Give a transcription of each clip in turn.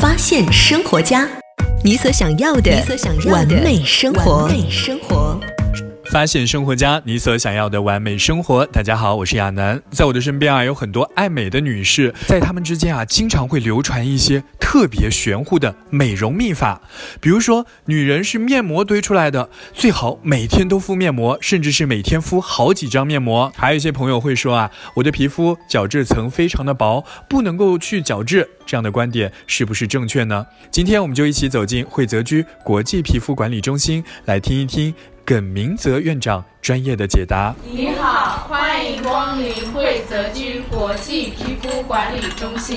发现生活家，你所想要的，你所想要的完美生活。发现生活家，你所想要的完美生活。大家好，我是亚楠，在我的身边啊，有很多爱美的女士，在她们之间啊，经常会流传一些特别玄乎的美容秘法。比如说，女人是面膜堆出来的，最好每天都敷面膜，甚至是每天敷好几张面膜。还有一些朋友会说啊，我的皮肤角质层非常的薄，不能够去角质。这样的观点是不是正确呢？今天我们就一起走进惠泽居国际皮肤管理中心，来听一听。耿明泽院长专业的解答。你好，欢迎光临惠泽居国际皮肤管理中心。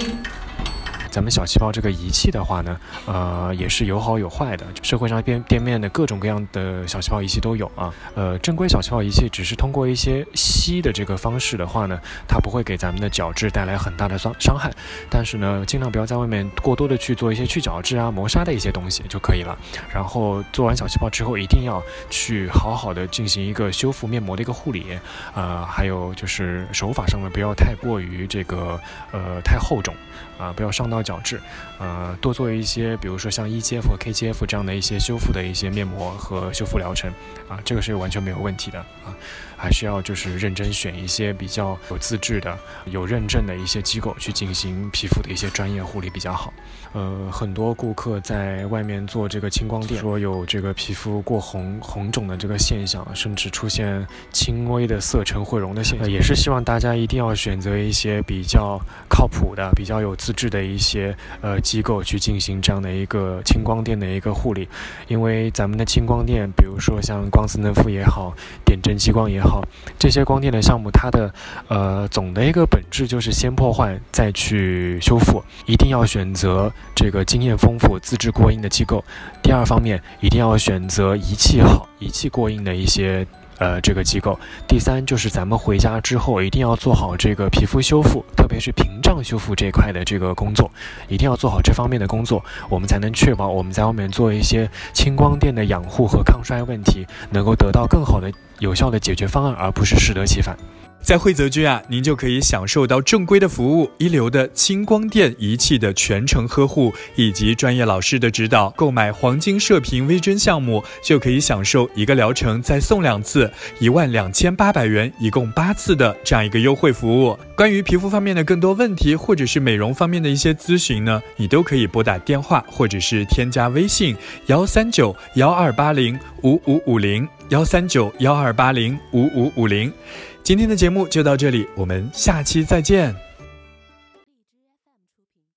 咱们小气泡这个仪器的话呢，呃，也是有好有坏的。社会上店店面的各种各样的小气泡仪器都有啊。呃，正规小气泡仪器只是通过一些吸的这个方式的话呢，它不会给咱们的角质带来很大的伤伤害。但是呢，尽量不要在外面过多的去做一些去角质啊、磨砂的一些东西就可以了。然后做完小气泡之后，一定要去好好的进行一个修复面膜的一个护理。呃，还有就是手法上面不要太过于这个呃太厚重啊，不要伤到。角质，呃，多做一些，比如说像 EGF 和 KGF 这样的一些修复的一些面膜和修复疗程，啊，这个是完全没有问题的啊，还是要就是认真选一些比较有资质的、有认证的一些机构去进行皮肤的一些专业护理比较好。呃，很多顾客在外面做这个青光电，说有这个皮肤过红、红肿的这个现象，甚至出现轻微的色沉毁容的现象，也是希望大家一定要选择一些比较靠谱的、比较有资质的一些些呃机构去进行这样的一个青光电的一个护理，因为咱们的青光电，比如说像光子嫩肤也好，点阵激光也好，这些光电的项目，它的呃总的一个本质就是先破坏再去修复，一定要选择。这个经验丰富、资质过硬的机构。第二方面，一定要选择仪器好、仪器过硬的一些呃这个机构。第三，就是咱们回家之后一定要做好这个皮肤修复，特别是平抗修复这一块的这个工作，一定要做好这方面的工作，我们才能确保我们在外面做一些青光电的养护和抗衰问题，能够得到更好的、有效的解决方案，而不是适得其反。在惠泽居啊，您就可以享受到正规的服务、一流的青光电仪器的全程呵护，以及专业老师的指导。购买黄金射频微针项目，就可以享受一个疗程再送两次，一万两千八百元，一共八次的这样一个优惠服务。关于皮肤方面的更多问题，或者是美容方面的一些咨询呢，你都可以拨打电话，或者是添加微信幺三九幺二八零五五五零幺三九幺二八零五五五零。今天的节目就到这里，我们下期再见。